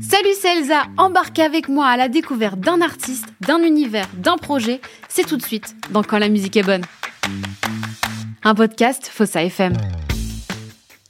Salut, c'est Elsa. Embarquez avec moi à la découverte d'un artiste, d'un univers, d'un projet. C'est tout de suite dans Quand la musique est bonne. Un podcast Fossa FM.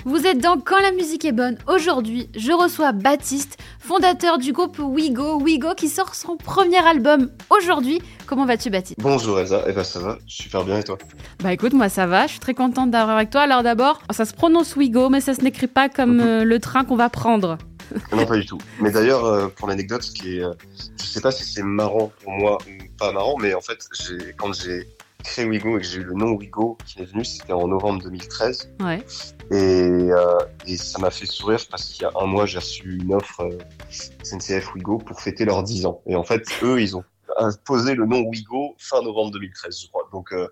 Vous êtes dans Quand la musique est bonne. Aujourd'hui, je reçois Baptiste, fondateur du groupe Wigo. Wigo qui sort son premier album aujourd'hui. Comment vas-tu, Baptiste? Bonjour Elsa, eh ben ça va, super bien et toi? Bah écoute, moi ça va, je suis très contente d'avoir avec toi. Alors d'abord, ça se prononce Wigo, mais ça se n'écrit pas comme Mhm. euh, le train qu'on va prendre. Non, pas du tout. Mais d'ailleurs, euh, pour l'anecdote, ce qui est, euh, je sais pas si c'est marrant pour moi ou pas marrant, mais en fait, quand j'ai créé Wigo et que j'ai eu le nom Wigo qui est venu, c'était en novembre 2013. Ouais. Et, euh, et ça m'a fait sourire parce qu'il y a un mois, j'ai reçu une offre euh, SNCF Wigo pour fêter leurs 10 ans. Et en fait, eux, ils ont posé le nom Wigo fin novembre 2013, je crois. Donc, euh,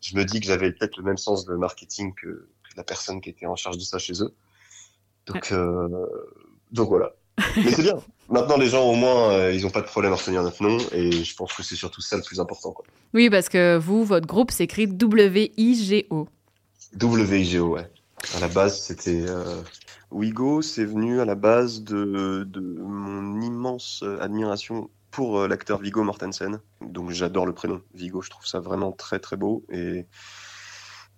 je me dis que j'avais peut-être le même sens de marketing que, que la personne qui était en charge de ça chez eux. Donc, euh, donc voilà. Mais c'est bien. Maintenant, les gens, au moins, euh, ils n'ont pas de problème à retenir notre nom. Et je pense que c'est surtout ça le plus important. Quoi. Oui, parce que vous, votre groupe s'écrit W-I-G-O. WIGO, ouais. À la base, c'était. Euh... Wigo, c'est venu à la base de, de mon immense euh, admiration pour euh, l'acteur Vigo Mortensen. Donc j'adore le prénom Vigo, je trouve ça vraiment très très beau. Et,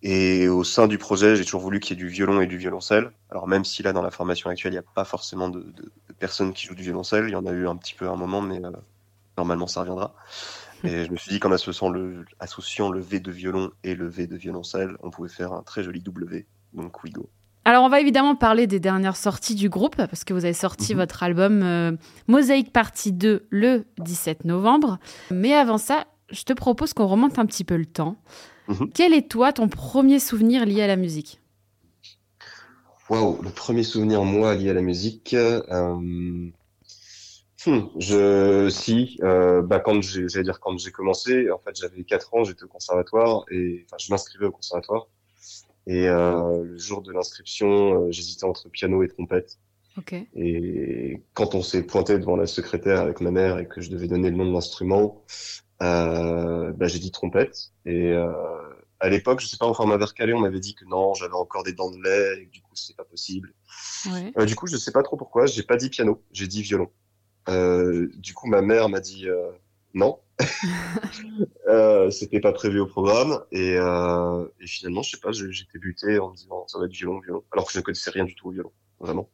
et au sein du projet, j'ai toujours voulu qu'il y ait du violon et du violoncelle. Alors même si là, dans la formation actuelle, il n'y a pas forcément de, de, de, personnes qui jouent du violoncelle, il y en a eu un petit peu à un moment, mais euh, normalement ça reviendra. Et je me suis dit qu'en associant le, associant le V de violon et le V de violoncelle, on pouvait faire un très joli W, donc Wigo. Alors, on va évidemment parler des dernières sorties du groupe, parce que vous avez sorti mmh. votre album euh, Mosaïque Partie 2 le 17 novembre. Mais avant ça, je te propose qu'on remonte un petit peu le temps. Mmh. Quel est, toi, ton premier souvenir lié à la musique? Waouh, le premier souvenir, moi, lié à la musique. Euh... Hmm, je si euh, bah quand j'ai j'allais dire quand j'ai commencé en fait j'avais 4 ans j'étais au conservatoire et enfin je m'inscrivais au conservatoire et euh, le jour de l'inscription j'hésitais entre piano et trompette okay. et quand on s'est pointé devant la secrétaire avec ma mère et que je devais donner le nom de l'instrument bah, j'ai dit trompette. Et euh, à l'époque je sais pas enfin on m'avait recalé on m'avait dit que non j'avais encore des dents de lait et que du coup c'est pas possible. Ouais. Euh, du coup je sais pas trop pourquoi j'ai pas dit piano j'ai dit violon. Euh, du coup, ma mère m'a dit euh, non, euh, c'était pas prévu au programme, et, euh, et finalement, je sais pas, j'étais buté en me disant ça va être violon, violon, alors que je ne connaissais rien du tout au violon, vraiment.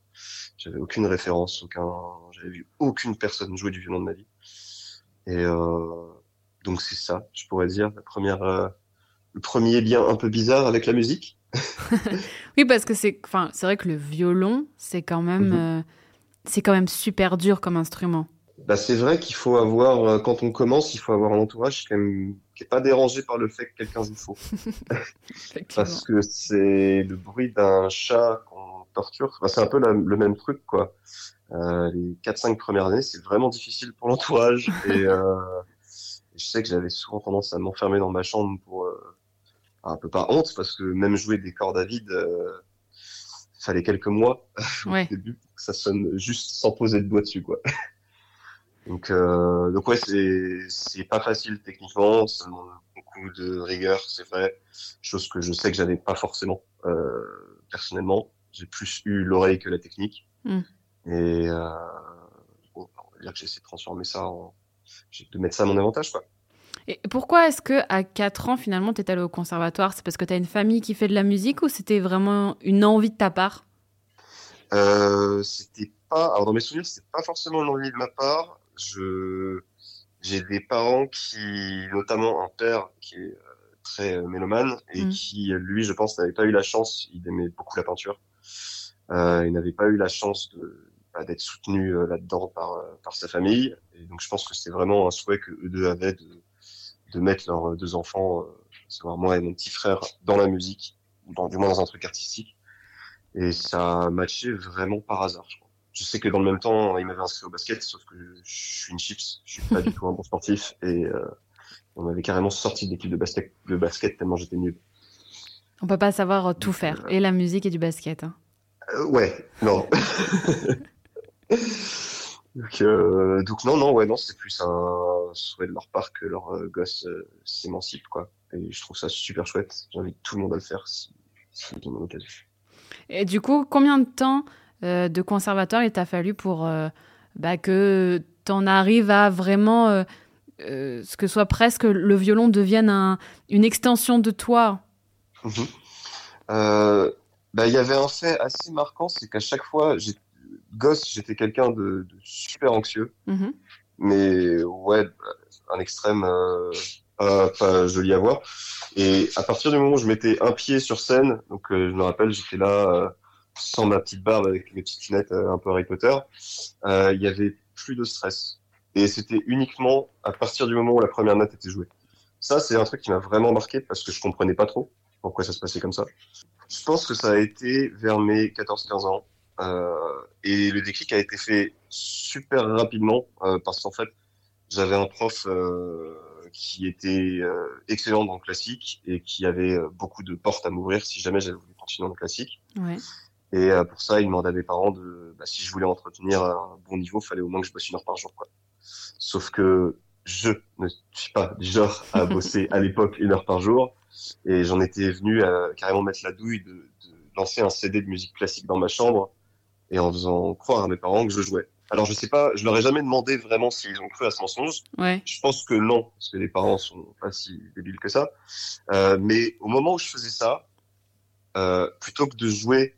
J'avais aucune référence, aucun, j'avais vu aucune personne jouer du violon de ma vie, et euh, donc c'est ça, je pourrais dire la première, euh, le premier lien un peu bizarre avec la musique. oui, parce que c'est, enfin, c'est vrai que le violon, c'est quand même. Mm -hmm c'est quand même super dur comme instrument. Bah, c'est vrai qu'il faut avoir, quand on commence, il faut avoir un entourage qui n'est pas dérangé par le fait que quelqu'un joue faux. Parce que c'est le bruit d'un chat qu'on torture. Bah, c'est un peu la, le même truc, quoi. Euh, les 4-5 premières années, c'est vraiment difficile pour l'entourage. et euh, je sais que j'avais souvent tendance à m'enfermer dans ma chambre pour euh, un peu pas honte, parce que même jouer des cordes à vide, fallait quelques mois ouais. au début pour que ça sonne juste sans poser de doigt dessus quoi. donc euh, donc ouais c'est c'est pas facile techniquement, ça demande beaucoup de rigueur c'est vrai, chose que je sais que j'avais pas forcément euh, personnellement. J'ai plus eu l'oreille que la technique mm. et euh, bon, on va dire que j'essaie de transformer ça en de mettre ça à mon avantage quoi. Et pourquoi est-ce que à 4 ans finalement tu es allé au conservatoire? C'est parce que tu as une famille qui fait de la musique ou c'était vraiment une envie de ta part? Euh, C'était pas alors dans mes souvenirs, c'était pas forcément une envie de ma part. Je j'ai des parents qui notamment un père qui est euh, très mélomane et mmh. qui lui je pense n'avait pas eu la chance, il aimait beaucoup la peinture. Euh, il n'avait pas eu la chance de d'être soutenu euh, là-dedans par par sa famille et donc je pense que c'était vraiment un souhait que eux deux avaient de de mettre leurs deux enfants, euh, savoir moi et mon petit frère, dans la musique, ou dans, du moins dans un truc artistique. Et ça a matché vraiment par hasard, je crois. Je sais que dans le même temps, il m'avait inscrit au basket, sauf que je suis une chips, je suis pas du tout un bon sportif, et euh, on m'avait carrément sorti de l'équipe de basket, de basket tellement j'étais nul. On peut pas savoir tout faire, euh, et la musique et du basket. Hein. Euh, ouais, non. Donc, euh, donc non, non, ouais, non, c'est plus un souhait de leur part que leur euh, gosse euh, s'émancipe, quoi. Et je trouve ça super chouette. J'invite tout le monde à le faire si, si ils ont l'occasion. Et du coup, combien de temps de conservatoire il t'a fallu pour bah, que tu en arrives à vraiment ce que soit presque le violon devienne un, une extension de toi? Mhm. bah, Il y avait un fait assez marquant, c'est qu'à chaque fois, gosse, j'étais quelqu'un de, super anxieux. Mhm. Mais ouais, un extrême euh, pas, joli à voir. Et à partir du moment où je mettais un pied sur scène, donc euh, je me rappelle, j'étais là euh, sans ma petite barbe avec mes petites lunettes un peu Harry Potter, il y avait plus de stress. Et c'était uniquement à partir du moment où la première note était jouée. Ça, c'est un truc qui m'a vraiment marqué parce que je comprenais pas trop pourquoi ça se passait comme ça. Je pense que ça a été vers mes 14-15 ans. Euh, et le déclic a été fait super rapidement euh, parce qu'en fait, j'avais un prof euh, qui était excellent dans le classique et qui avait beaucoup de portes à m'ouvrir si jamais j'avais voulu continuer dans le classique. Ouais. Et pour ça, il demandait à mes parents de, bah, si je voulais entretenir un bon niveau, fallait au moins que je bosse une heure par jour. Quoi. Sauf que je ne suis pas du genre à bosser à l'époque une heure par jour, et j'en étais venu à carrément mettre la douille de, de lancer un CD de musique classique dans ma chambre et en faisant croire à mes parents que je jouais. Alors je sais pas, je leur ai jamais demandé vraiment s'ils ont cru à ce mensonge. Ouais. Je pense que non, parce que les parents sont pas si débiles que ça. Euh, mais au moment où je faisais ça, euh, plutôt que de jouer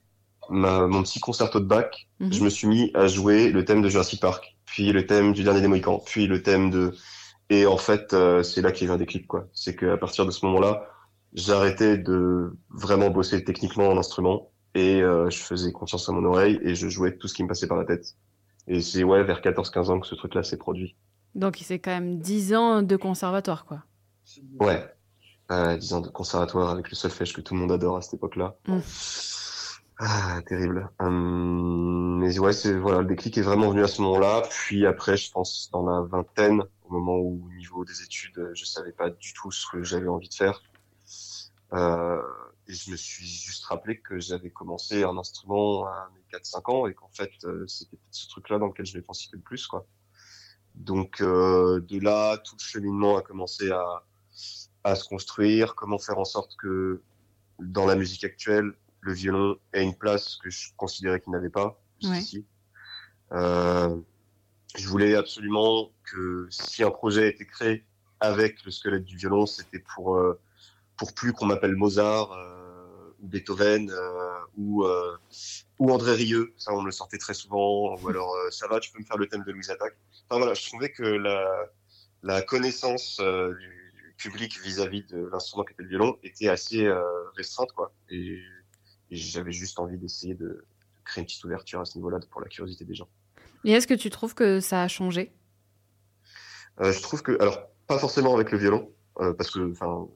ma, mon petit concerto de bac, mhm. je me suis mis à jouer le thème de Jurassic Park, puis le thème du dernier des Mohicans, puis le thème de et en fait euh, c'est là qu'il y a eu un déclic quoi. C'est qu'à partir de ce moment-là, arrêté de vraiment bosser techniquement en instrument et euh, je faisais confiance à mon oreille et je jouais tout ce qui me passait par la tête. Et c'est ouais, vers 14-15 ans que ce truc-là s'est produit. Donc c'est quand même 10 ans de conservatoire, quoi. Ouais, euh, 10 ans de conservatoire avec le solfège que tout le monde adore à cette époque-là. Mm. Ah, terrible. Hum, mais ouais, c'est voilà, le déclic est vraiment venu à ce moment-là. Puis après, je pense dans la vingtaine, au moment où au niveau des études, je savais pas du tout ce que j'avais envie de faire. Euh, et je me suis juste rappelé que j'avais commencé un instrument à mes 4-5 ans et qu'en fait, euh, c'était ce truc-là dans lequel je pensé le plus. Quoi. Donc euh, de là, tout le cheminement a commencé à, à se construire, comment faire en sorte que dans la musique actuelle, le violon ait une place que je considérais qu'il n'avait pas jusqu'ici. Euh, je voulais absolument que si un projet était créé avec le squelette du violon, c'était pour euh, pour plus qu'on m'appelle Mozart, euh, ou Beethoven euh, ou euh, ou André Rieu. Ça, on le sortait très souvent. Ou alors, euh, ça va, tu peux me faire le thème de Louise Attaque. Enfin voilà, je trouvais que la la connaissance du, public vis-à-vis de l'instrument qui était le violon était assez restreinte, quoi. Et, j'avais juste envie d'essayer de, créer une petite ouverture à ce niveau-là pour la curiosité des gens. Et est-ce que tu trouves que ça a changé? Je trouve que, alors, pas forcément avec le violon, parce que, enfin,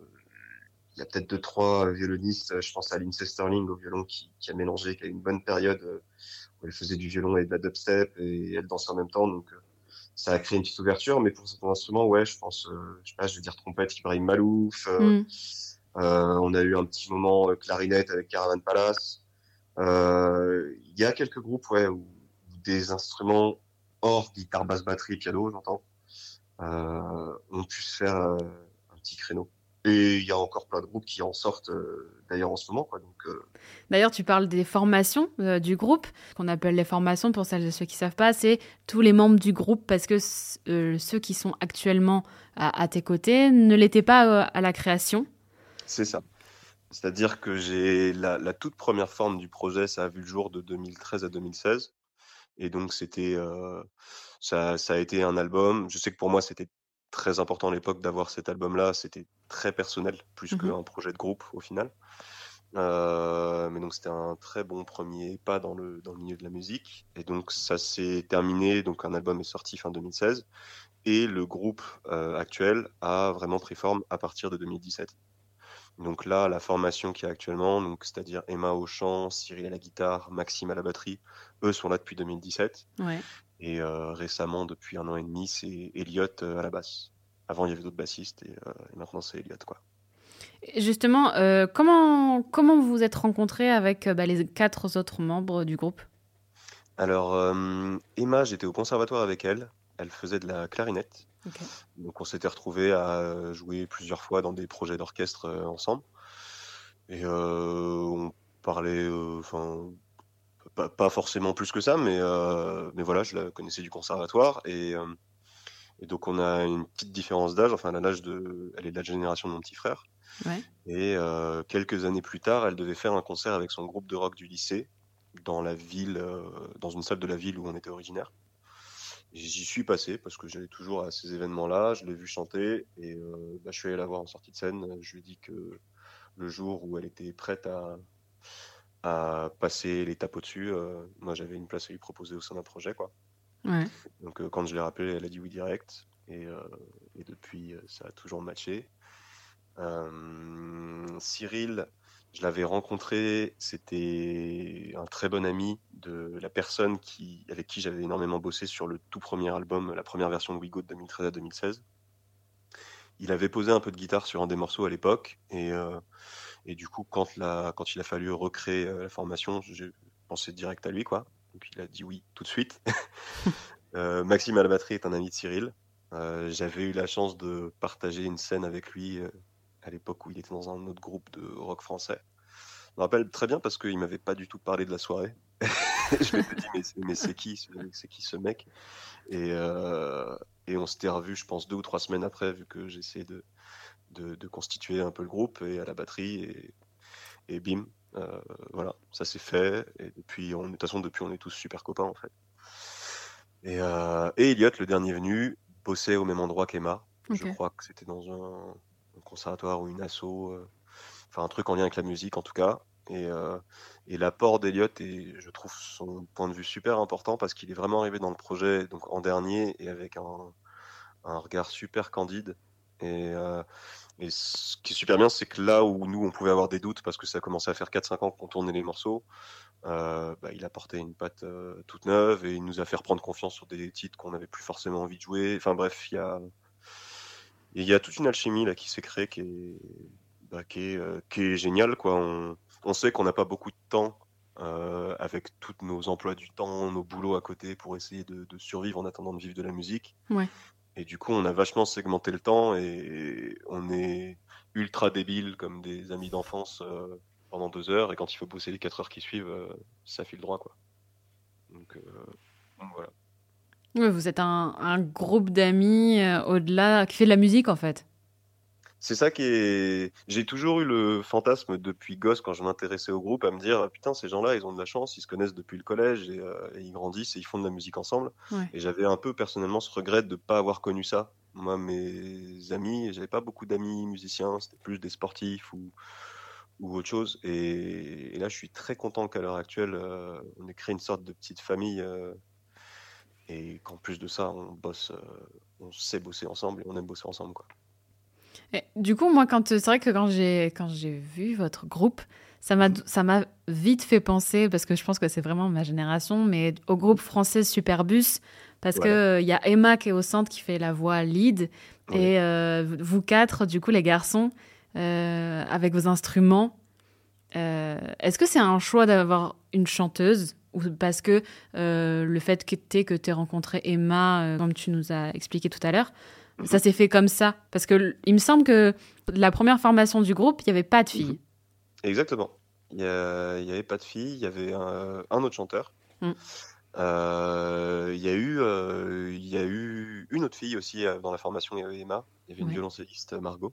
il y a peut-être deux trois violonistes. Je pense à Lindsay Sterling au violon qui, qui, a mélangé, qui a eu une bonne période euh, où elle faisait du violon et de la dubstep et elle dansait en même temps. Donc euh, ça a créé une petite ouverture. Mais pour certains instruments, ouais, je pense, euh, je sais pas, je veux dire trompette, Ibrahim Malouf. Mm. on a eu un petit moment clarinette avec Caravan Palace. Il y a quelques groupes, ouais, où, des instruments hors guitare, basse, batterie, piano, j'entends, ont pu se faire un petit créneau. Et il y a encore plein de groupes qui en sortent euh, d'ailleurs en ce moment. Quoi, donc, euh. D'ailleurs, tu parles des formations euh, du groupe, qu'on appelle les formations pour celles et ceux qui ne savent pas, c'est tous les membres du groupe parce que ceux qui sont actuellement à, tes côtés ne l'étaient pas à la création. C'est ça. C'est-à-dire que j'ai la, la, toute première forme du projet, ça a vu le jour de 2013 à 2016. Et donc, c'était, ça, ça a été un album. Je sais que pour moi, c'était très important à l'époque d'avoir cet album-là. C'était très personnel, plus mmh qu'un projet de groupe au final. Euh, mais donc c'était un très bon premier pas dans le, dans le milieu de la musique. Et donc ça s'est terminé, donc un album est sorti fin 2016. Et le groupe euh, actuel a vraiment pris forme à partir de 2017. Donc là, la formation qui est actuellement, donc c'est-à-dire Emma au chant, Cyril à la guitare, Maxime à la batterie, eux sont là depuis 2017. Ouais. Et euh, récemment, depuis un an et demi, c'est Elliot euh, à la basse. Avant, il y avait d'autres bassistes et, euh, maintenant, c'est Elliot. Quoi. Justement, comment, comment vous vous êtes rencontrés avec bah, les quatre autres membres du groupe? Alors, Emma, j'étais au conservatoire avec elle. Elle faisait de la clarinette. Donc, on s'était retrouvés à jouer plusieurs fois dans des projets d'orchestre ensemble. Et on parlait, enfin, pas, forcément plus que ça, mais, mais voilà, je la connaissais du conservatoire et, et donc on a une petite différence d'âge. Enfin, elle, de, elle est de la génération de mon petit frère. Et quelques années plus tard, elle devait faire un concert avec son groupe de rock du lycée dans la ville, dans une salle de la ville où on était originaire. J'y suis passé parce que j'allais toujours à ces événements-là, je l'ai vu chanter et bah, je suis allé la voir en sortie de scène. Je lui ai dit que le jour où elle était prête à, à passer l'étape au-dessus, moi j'avais une place à lui proposer au sein d'un projet. Quoi. Donc quand je l'ai rappelé, elle a dit oui direct et, et depuis ça a toujours matché. Cyril, je l'avais rencontré, c'était un très bon ami de la personne qui, avec qui j'avais énormément bossé sur le tout premier album, la première version de WeGo de 2013 à 2016. Il avait posé un peu de guitare sur un des morceaux à l'époque, et, euh, et du coup, quand, la, quand il a fallu recréer euh, la formation, j'ai pensé direct à lui, quoi. Donc il a dit oui tout de suite. euh, Maxime à la batterie est un ami de Cyril. Euh, j'avais eu la chance de partager une scène avec lui à l'époque où il était dans un autre groupe de rock français. Je me rappelle très bien parce qu'il m'avait pas du tout parlé de la soirée. je me suis dit, mais, c'est qui, c'est qui ce mec? Et, et, on s'était revu, je pense, deux ou trois semaines après, vu que j'essayais de, de, constituer un peu le groupe et à la batterie. Et, et bim, euh, voilà, ça s'est fait. Et depuis, on, de toute façon, depuis, on est tous super copains, en fait. Et, euh, et Elliot, le dernier venu, bossait au même endroit qu'Emma. Je crois que c'était dans un, conservatoire ou une asso, euh, enfin un truc en lien avec la musique en tout cas. Et, et l'apport d'Eliott est, je trouve, son point de vue super important parce qu'il est vraiment arrivé dans le projet donc en dernier et avec un, un regard super candide. Et, et, ce qui est super bien, c'est que là où nous, on pouvait avoir des doutes parce que ça commençait à faire 4-5 ans qu'on tournait les morceaux, euh, bah, il a porté une patte toute neuve et il nous a fait reprendre confiance sur des titres qu'on n'avait plus forcément envie de jouer. Enfin bref, il y a, toute une alchimie là qui s'est créée qui est, bah, euh, géniale. Quoi. On, sait qu'on n'a pas beaucoup de temps euh, avec tous nos emplois du temps, nos boulots à côté pour essayer de, de, survivre en attendant de vivre de la musique. Ouais. Et du coup, on a vachement segmenté le temps et on est ultra débile comme des amis d'enfance euh, pendant deux heures. Et quand il faut bosser les quatre heures qui suivent, euh, ça file droit. Quoi. Donc, euh, voilà. Oui, vous êtes un, groupe d'amis au-delà qui fait de la musique en fait. C'est ça qui est. J'ai toujours eu le fantasme depuis gosse quand je m'intéressais au groupe à me dire putain ces gens-là ils ont de la chance, ils se connaissent depuis le collège et, euh, et ils grandissent et ils font de la musique ensemble. Ouais. Et j'avais un peu personnellement ce regret de ne pas avoir connu ça. Moi mes amis, j'avais pas beaucoup d'amis musiciens, c'était plus des sportifs ou ou autre chose. Et, et là je suis très content qu'à l'heure actuelle euh, on ait créé une sorte de petite famille. Euh, et qu'en plus de ça, on bosse, on sait bosser ensemble et on aime bosser ensemble, quoi. Et du coup, moi, quand c'est vrai que quand j'ai quand j'ai vu votre groupe, ça m'a ça m'a vite fait penser parce que je pense que c'est vraiment ma génération, mais au groupe français Superbus parce Ouais. que il y a Emma qui est au centre qui fait la voix lead et euh, vous quatre, du coup, les garçons, euh, avec vos instruments. euh, Est-ce que c'est un choix d'avoir une chanteuse ou parce que le fait que tu que tu rencontré Emma, comme tu nous as expliqué tout à l'heure, Ça s'est fait comme ça Parce que il me semble que la première formation du groupe, il n'y avait pas de filles. Exactement. Il y, a- il y avait pas de filles, il y avait un, un autre chanteur. Mm. Euh, il y a eu, euh, il y a eu une autre fille aussi euh, dans la formation. Il y avait Emma, il y avait une Ouais. violoncelliste Margot.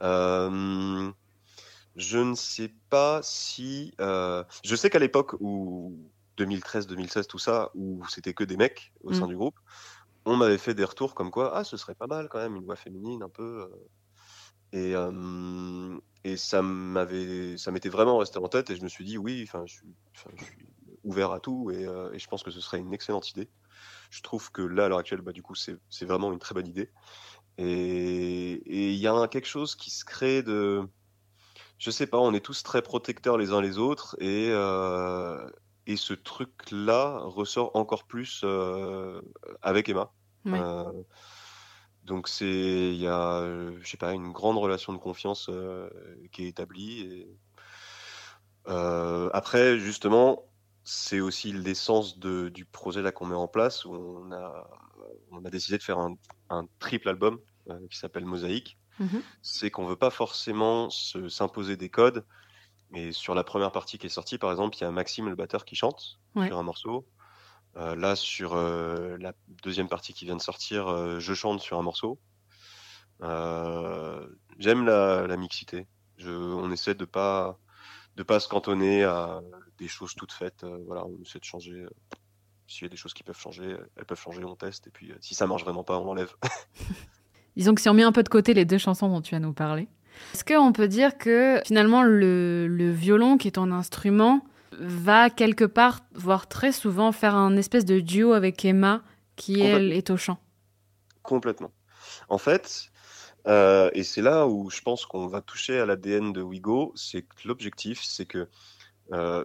Je ne sais pas si, je sais qu'à l'époque où 2013, 2016, tout ça, où c'était que des mecs au sein Mm. du groupe, on m'avait fait des retours comme quoi, ah, ce serait pas mal quand même une voix féminine un peu. euh, et, et ça m'avait, ça m'était vraiment resté en tête et je me suis dit oui, enfin, je, suis- ouvert à tout et, euh, et je pense que ce serait une excellente idée. Je trouve que là, à l'heure actuelle, bah, du coup, c'est, vraiment une très bonne idée. Et il y a quelque chose qui se crée de, je sais pas, on est tous très protecteurs les uns les autres et, euh, et ce truc-là ressort encore plus avec Emma. Ouais. Euh, donc c'est, il y a, euh, je sais pas, une grande relation de confiance euh, qui est établie. Et, après, justement, c'est aussi l'essence du projet là qu'on met en place où on a, on a décidé de faire un, un triple album euh, qui s'appelle Mosaïque. Mhm. C'est qu'on veut pas forcément se- s'imposer des codes Et sur la première partie qui est sortie, par exemple, il y a Maxime le batteur qui chante Ouais. sur un morceau. Euh, là, sur euh, la deuxième partie qui vient de sortir, euh, je chante sur un morceau. J'aime la, mixité. On essaie de pas de pas se cantonner à des choses toutes faites. Voilà, on essaie de changer. S'il y a des choses qui peuvent changer, elles peuvent changer, on teste. Et puis, si ça marche vraiment pas, on l'enlève. Disons que si on met un peu de côté les deux chansons dont tu vas nous parler, est-ce qu'on peut dire que finalement le, le violon, qui est ton instrument, va quelque part, voire très souvent, faire un espèce de duo avec Emma, qui elle est au chant Complètement. En fait, euh, et c'est là où je pense qu'on va toucher à l'ADN de Wigo, c'est que l'objectif, c'est que euh,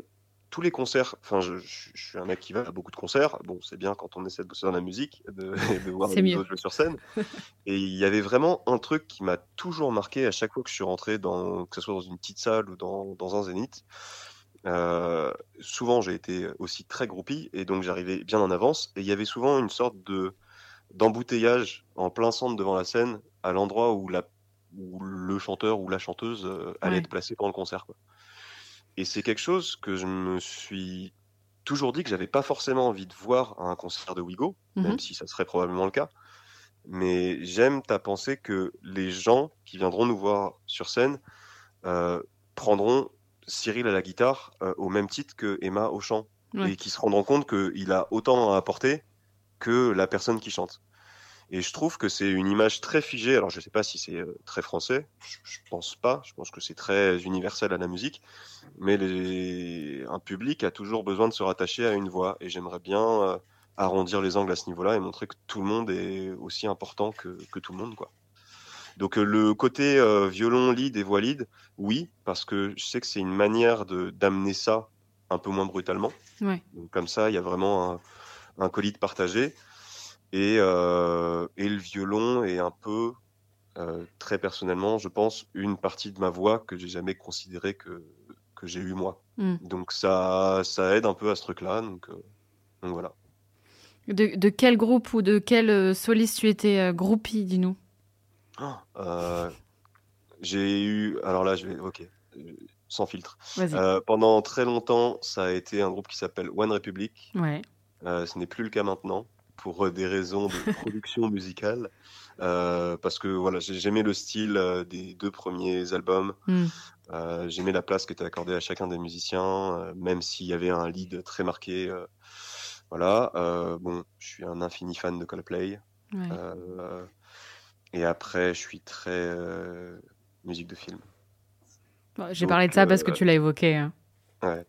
tous les concerts, enfin, je, je- je suis un mec qui va à beaucoup de concerts. Bon, c'est bien quand on essaie de bosser dans la musique, de, de voir Wigo mieux. jouer sur scène. Et il y avait vraiment un truc qui m'a toujours marqué à chaque fois que je suis rentré dans, que ce soit dans une petite salle ou dans, dans un zénith. Euh, souvent, j'ai été aussi très groupie et donc j'arrivais bien en avance. Et il y avait souvent une sorte de d'embouteillage en plein centre devant la scène, à l'endroit où, la, où le chanteur ou la chanteuse euh, allait Ouais. être placé pendant le concert. Quoi. Et c'est quelque chose que je me suis toujours dit que j'avais pas forcément envie de voir à un concert de Wigo, Mhm. même si ça serait probablement le cas. Mais j'aime ta pensée que les gens qui viendront nous voir sur scène euh, prendront Cyril à la guitare euh, au même titre que Emma au chant Ouais. et qui se rendront compte qu'il a autant à apporter que la personne qui chante. Et je trouve que c'est une image très figée. Alors je sais pas si c'est euh, très français, je, je pense pas. Je pense que c'est très universel à la musique. Mais les... un public a toujours besoin de se rattacher à une voix. Et j'aimerais bien euh, arrondir les angles à ce niveau-là et montrer que tout le monde est aussi important que, que tout le monde, quoi. Donc euh, le côté euh, violon lead et voix lead, oui, parce que je sais que c'est une manière de d'amener ça un peu moins brutalement. Ouais. Donc comme ça, il y a vraiment un, un colis de partagé. Et, euh, et le violon est un peu, euh, très personnellement, je pense, une partie de ma voix que j'ai jamais considéré que, que j'ai eu moi. Mm. Donc ça, ça aide un peu à ce truc-là. Donc, euh, donc voilà. De, de quel groupe ou de quel soliste tu étais groupie, dis-nous? Euh, j'ai eu, alors là, je vais, ok, sans filtre. Euh, pendant très longtemps, ça a été un groupe qui s'appelle One Republic. Ouais. Euh, ce n'est plus le cas maintenant pour des raisons de production musicale. Parce que voilà, j'ai- j'aimais le style des deux premiers albums. Mm. Euh, j'aimais la place qui était accordée à chacun des musiciens, même s'il y avait un lead très marqué. voilà. Bon, je suis un infini fan de Coldplay. Ouais. Et après, je suis très euh, musique de film. Bon, J'ai parlé de ça parce que euh, tu l'as évoqué. hein. Ouais.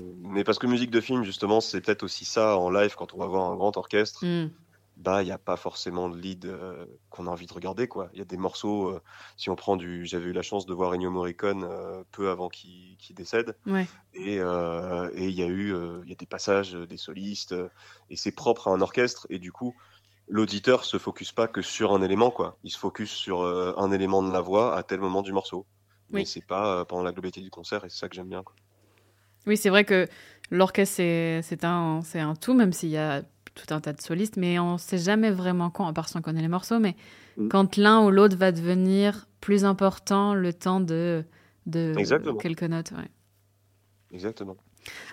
Mais parce que musique de film, justement, c'est peut-être aussi ça en live quand on va voir un grand orchestre. Mm. bah il n'y a pas forcément de lead euh, qu'on a envie de regarder quoi. Il y a des morceaux euh, si on prend du j'avais eu la chance de voir Ennio Morricone euh, peu avant qu'il décède Ouais. et et il y a eu il y a des passages des solistes et c'est propre à un orchestre et du coup l'auditeur se focus pas que sur un élément quoi. Il se focus sur euh, un élément de la voix à tel moment du morceau. Mais Oui. c'est pas euh, pendant la globalité du concert et c'est ça que j'aime bien quoi. Oui, c'est vrai que l'orchestre, c'est c'est un, c'est un tout, même s'il y a tout un tas de solistes, mais on sait jamais vraiment quand, à part si on connaît les morceaux, mais Mm. quand l'un ou l'autre va devenir plus important le temps de, de Exactement. quelques notes. ouais. Exactement.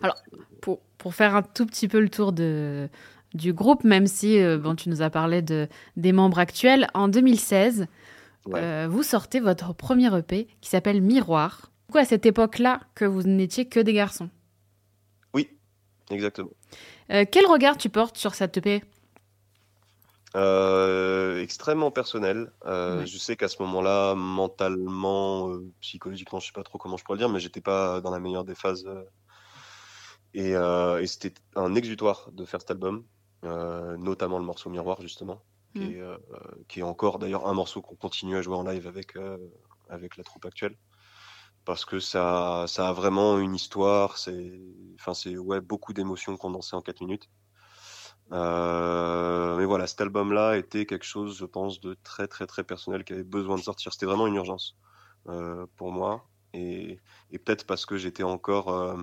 Alors, Pour, pour faire un tout petit peu le tour de, du groupe, même si euh, bon, tu nous as parlé de, des membres actuels, en 2016, Ouais. euh, vous sortez votre premier EP qui s'appelle Miroir. Pourquoi à cette époque-là que vous n'étiez que des garçons? Oui, exactement. Euh, Quel regard tu portes sur cette EP extrêmement personnel. Ouais. Je sais qu'à ce moment-là, mentalement, psychologiquement, je sais pas trop comment je pourrais le dire, mais j'étais pas dans la meilleure des phases. et euh, et c'était un exutoire de faire cet album, notamment le morceau Miroir, justement, qui, Mm. est, euh, qui est encore d'ailleurs un morceau qu'on continue à jouer en live avec, euh, avec la troupe actuelle. Parce que ça, ça a vraiment une histoire, c'est enfin, c'est ouais, beaucoup d'émotions condensées en 4 minutes. Euh, mais voilà, cet album-là était quelque chose, je pense, de très très très personnel qui avait besoin de sortir. C'était vraiment une urgence euh, pour moi. Et, et peut-être parce que j'étais encore euh,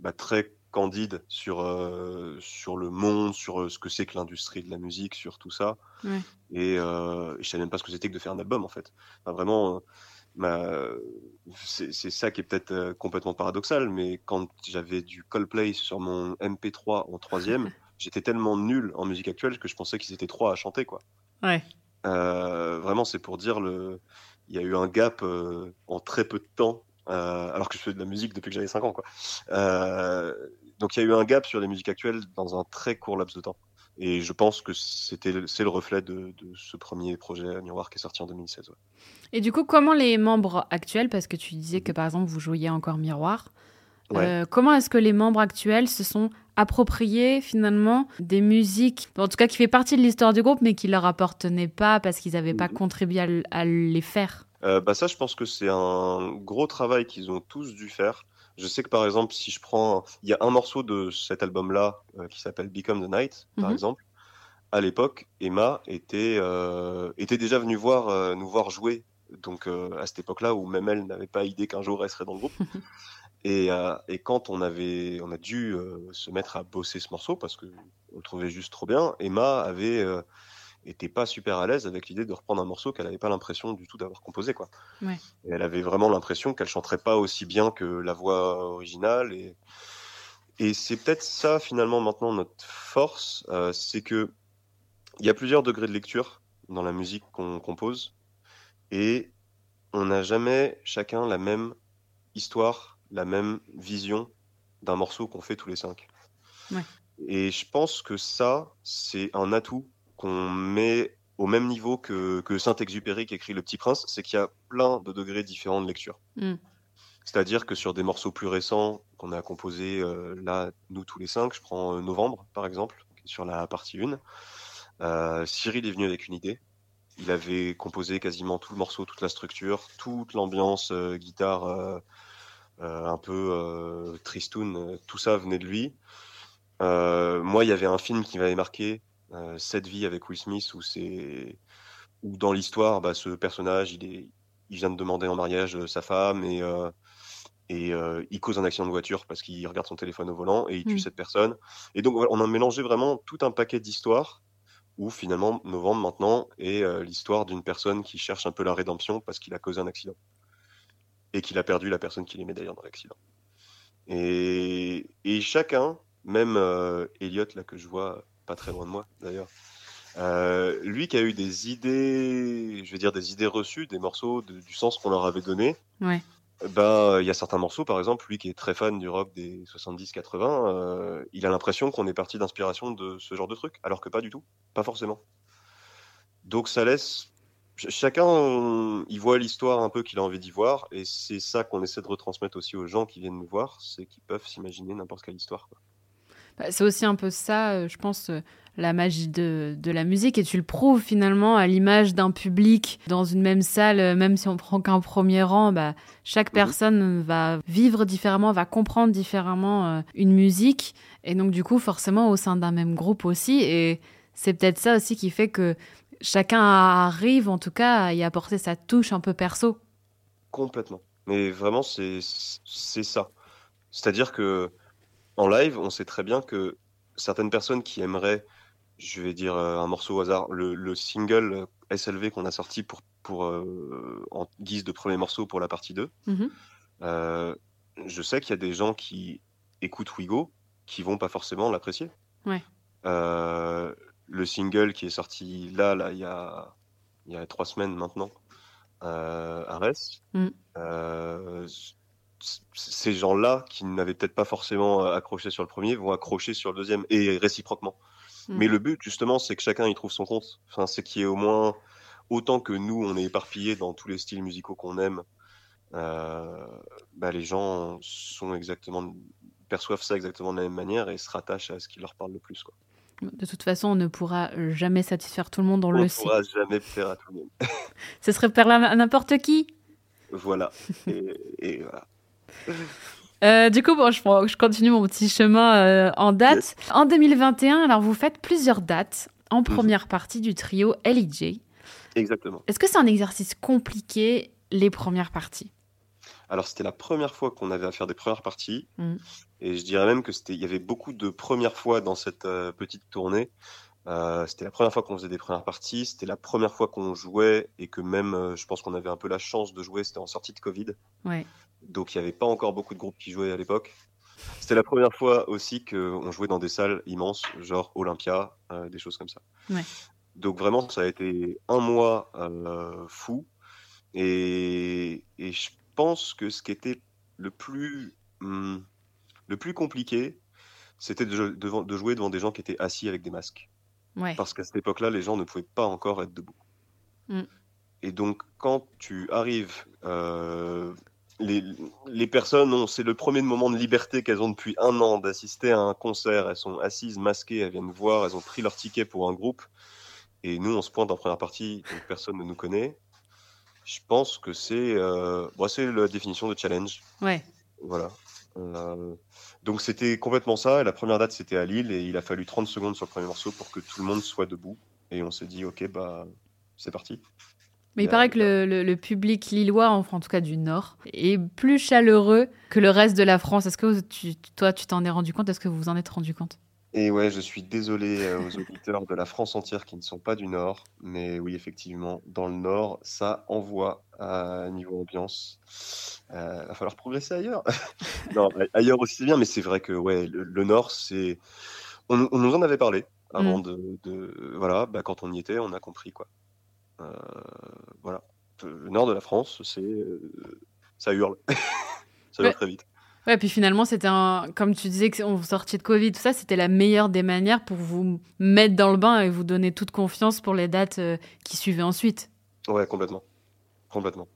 bah, très candide sur, euh, sur le monde, sur euh, ce que c'est que l'industrie de la musique, sur tout ça. Ouais. Et euh, je savais même pas ce que c'était que de faire un album en fait. Enfin, vraiment, euh, c'est ça qui est peut-être complètement paradoxal, mais quand j'avais du Coldplay sur mon MP3 en troisième, j'étais tellement nul en musique actuelle que je pensais qu'ils étaient trois à chanter, quoi. Ouais. Vraiment, c'est pour dire le. Il y a eu un gap en très peu de temps, alors que je fais de la musique depuis que j'avais 5 ans, quoi. Donc il y a eu un gap sur les musiques actuelles dans un très court laps de temps. Et je pense que c'était c'est le reflet de, ce premier projet Miroir qui est sorti en 2016. Et du coup, comment les membres actuels, parce que tu disais que par exemple vous jouiez encore Miroir, euh, comment est-ce que les membres actuels se sont appropriés finalement des musiques, en tout cas qui fait partie de l'histoire du groupe, mais qui leur appartenaient pas parce qu'ils n'avaient pas mhm. contribué à, les faire? Euh, bah ça, je pense que c'est un gros travail qu'ils ont tous dû faire. Je sais que par exemple, si je prends, il y a un morceau de cet album-là euh, qui s'appelle Become the Night, par mhm. exemple. À l'époque, Emma était euh, était déjà venue voir euh, nous voir jouer. Donc à cette époque-là où même elle n'avait pas idée qu'un jour elle serait dans le groupe. et, et, quand on avait on a dû se mettre à bosser ce morceau parce que on le trouvait juste trop bien, Emma avait était pas super à l'aise avec l'idée de reprendre un morceau qu'elle n'avait pas l'impression du tout d'avoir composé quoi. Ouais. Et elle avait vraiment l'impression qu'elle chanterait pas aussi bien que la voix originale et et c'est peut-être ça finalement maintenant notre force, euh, c'est que il y a plusieurs degrés de lecture dans la musique qu'on compose et on n'a jamais chacun la même histoire, la même vision d'un morceau qu'on fait tous les cinq. Ouais. Et je pense que ça, c'est un atout qu'on met au même niveau que, Saint-Exupéry qui écrit Le Petit Prince, c'est qu'il y a plein de degrés différents de lecture. Mm. C'est-à-dire que sur des morceaux plus récents qu'on a composés euh, là, nous tous les cinq, je prends euh, Novembre par exemple, sur la partie 1, euh, Cyril est venu avec une idée. Il avait composé quasiment tout le morceau, toute la structure, toute l'ambiance, guitare un peu tristoun, tout ça venait de lui. moi, il y avait un film qui m'avait marqué, cette vie avec Will Smith où c'est où dans l'histoire bah, ce personnage il est il vient de demander en mariage euh, sa femme et euh, et il cause un accident de voiture parce qu'il regarde son téléphone au volant et il tue mm. cette personne. Et donc on a mélangé vraiment tout un paquet d'histoires où finalement novembre maintenant est l'histoire d'une personne qui cherche un peu la rédemption parce qu'il a causé un accident. Et qu'il a perdu la personne qui l'aimait d'ailleurs dans l'accident. Et, et chacun même Elliot là que je vois pas très loin de moi d'ailleurs. Euh, lui qui a eu des idées, je veux dire des idées reçues, des morceaux du sens qu'on leur avait donné. Ouais. Ben, il y a certains morceaux, par exemple, lui qui est très fan du rock des 70-80, euh, il a l'impression qu'on est parti d'inspiration de ce genre de truc, alors que pas du tout, pas forcément. Donc ça laisse chacun, il voit l'histoire un peu qu'il a envie d'y voir, et c'est ça qu'on essaie de retransmettre aussi aux gens qui viennent nous voir, c'est qu'ils peuvent s'imaginer n'importe quelle histoire. Quoi. Bah, c'est aussi un peu ça, euh, je pense, euh, la magie de, de, la musique. Et tu le prouves finalement à l'image d'un public dans une même salle, euh, même si on prend qu'un premier rang, bah, chaque mhm. personne va vivre différemment, va comprendre différemment une musique. Et donc, du coup, forcément, au sein d'un même groupe aussi. Et c'est peut-être ça aussi qui fait que chacun arrive, en tout cas, à y apporter sa touche un peu perso. Complètement. Mais vraiment, c'est ça. C'est-à-dire que en live, on sait très bien que certaines personnes qui aimeraient, je vais dire euh, un morceau au hasard, le, single euh, SLV qu'on a sorti pour, pour euh, en guise de premier morceau pour la partie 2, mhm. je sais qu'il y a des gens qui écoutent Wigo qui vont pas forcément l'apprécier. Ouais. le single qui est sorti là, là, il y a, il y a trois semaines maintenant, euh, Arès, mm ces gens-là, qui n'avaient peut-être pas forcément euh, accroché sur le premier, vont accrocher sur le deuxième, et réciproquement. Hmm. Mais le but, justement, c'est que chacun y trouve son compte. Enfin, c'est qu'il y ait au moins, autant que nous, on est éparpillés dans tous les styles musicaux qu'on aime, euh, bah, les gens sont exactement, perçoivent ça exactement de la même manière et se rattachent à ce qui leur parle le plus. Quoi. De toute façon, on ne pourra jamais satisfaire tout le monde, on, le sait. On ne pourra jamais faire à tout le monde. Ce serait faire à n'importe qui. Voilà. et voilà. Euh, du coup, bon, je, je, continue mon petit chemin euh, en date. En 2021, alors vous faites plusieurs dates en mhm. première partie du trio LEJ. Exactement. Est-ce que c'est un exercice compliqué, les premières parties? Alors, c'était la première fois qu'on avait à faire des premières parties. Mhm. Et je dirais même que c'était, il y avait beaucoup de premières fois dans cette euh, petite tournée. Euh, c'était la première fois qu'on faisait des premières parties, c'était la première fois qu'on jouait et que même, euh, je pense qu'on avait un peu la chance de jouer, c'était en sortie de Covid. Ouais. Donc il n'y avait pas encore beaucoup de groupes qui jouaient à l'époque. C'était la première fois aussi qu'on jouait dans des salles immenses, genre Olympia, euh, des choses comme ça. Ouais. Donc vraiment, ça a été un mois fou. Et, et je pense que ce qui était le plus, hum, le plus compliqué, c'était de, de- de jouer devant des gens qui étaient assis avec des masques. Ouais. Parce qu'à cette époque-là, les gens ne pouvaient pas encore être debout. Mm. Et donc, quand tu arrives, euh, les, les personnes ont, c'est le premier moment de liberté qu'elles ont depuis un an d'assister à un concert. Elles sont assises, masquées, elles viennent voir, elles ont pris leur ticket pour un groupe. Et nous, on se pointe en première partie, donc personne ne nous connaît. Je pense que c'est, euh, bon, c'est la définition de challenge. Ouais. Voilà. Euh, donc c'était complètement ça. Et la première date c'était à Lille et il a fallu 30 secondes sur le premier morceau pour que tout le monde soit debout. Et on s'est dit ok bah c'est parti. Mais il Euh, paraît que le, le- le public lillois, enfin en tout cas du Nord, est plus chaleureux que le reste de la France. Est-ce que tu, toi, tu t'en es rendu compte? Est-ce que vous vous en êtes rendu compte? Et ouais, je suis désolé euh, aux auditeurs de la France entière qui ne sont pas du Nord, mais oui effectivement dans le Nord ça envoie à niveau ambiance. Euh, va falloir progresser ailleurs. non ailleurs aussi bien, mais c'est vrai que ouais le, le Nord c'est on, on nous en avait parlé avant Mm. de, de- voilà bah, quand on y était on a compris quoi. Euh, voilà. Le nord de la France, c'est euh, ça hurle. ça hurle Ouais. très vite. Ouais, puis finalement, c'était. Comme tu disais on sortait de Covid, tout ça, c'était la meilleure des manières pour vous mettre dans le bain et vous donner toute confiance pour les dates euh, qui suivaient ensuite. Ouais, complètement. Complètement.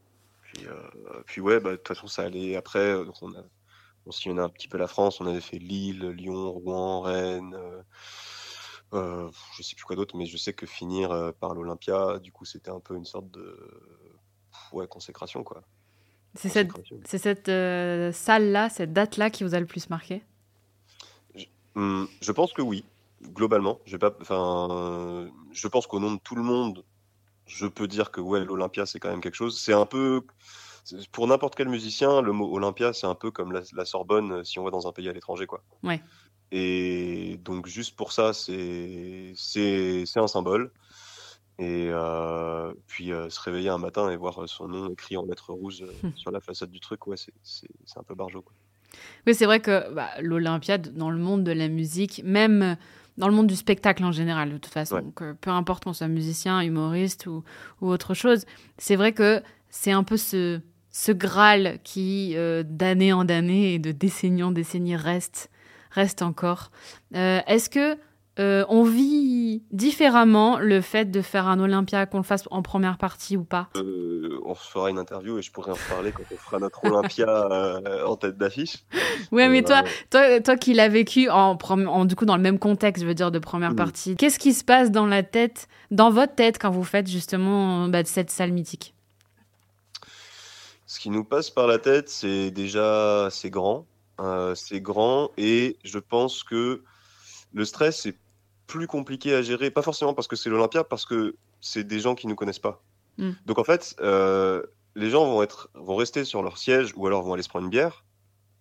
Puis, euh, puis ouais, bah, de toute façon, ça allait après. euh, Donc on a, on sillonnait un petit peu la France. On avait fait Lille, Lyon, Rouen, Rennes. Euh, je sais plus quoi d'autre, mais je sais que finir par l'Olympia, du coup, c'était un peu une sorte de ouais, consécration, quoi. C'est cette, Consécration. c'est cette euh, salle-là, cette date-là qui vous a le plus marqué? Hum, je pense que oui, globalement. Je vais pas, enfin, je pense qu'au nom de tout le monde, je peux dire que ouais, l'Olympia c'est quand même quelque chose. C'est un peu pour n'importe quel musicien, le mot Olympia c'est un peu comme la, la Sorbonne euh, si on va dans un pays à l'étranger, quoi. Ouais. Et donc juste pour ça, c'est c'est c'est un symbole. Et euh, puis euh, se réveiller un matin et voir son nom écrit en lettres rouges euh, Hmm. sur la façade du truc, ouais, c'est un peu barjot, quoi. Oui, c'est vrai que bah, l'Olympia, dans le monde de la musique, même euh, dans le monde du spectacle en général, de toute façon, Ouais. donc, euh, peu importe qu'on soit musicien, humoriste ou, ou autre chose, c'est vrai que c'est un peu ce, ce Graal qui, euh, d'année en année et de décennie en décennie, reste, reste encore. Euh, Est-ce que euh, on vit différemment le fait de faire un Olympia, qu'on le fasse en première partie ou pas Euh, on se fera une interview et je pourrai en reparler quand on fera notre Olympia euh, en tête d'affiche. Ouais, mais toi, toi, toi qui l'as vécu en, du coup dans le même contexte, je veux dire de première Mhm. partie, qu'est-ce qui se passe dans la tête, dans votre tête quand vous faites justement bah, cette salle mythique? Ce qui nous passe par la tête, c'est déjà c'est grand, c'est grand et je pense que le stress est plus compliqué à gérer, pas forcément parce que c'est l'Olympia, parce que c'est des gens qui nous connaissent pas. Mm. Donc en fait, euh, les gens vont être vont rester sur leur siège ou alors vont aller se prendre une bière.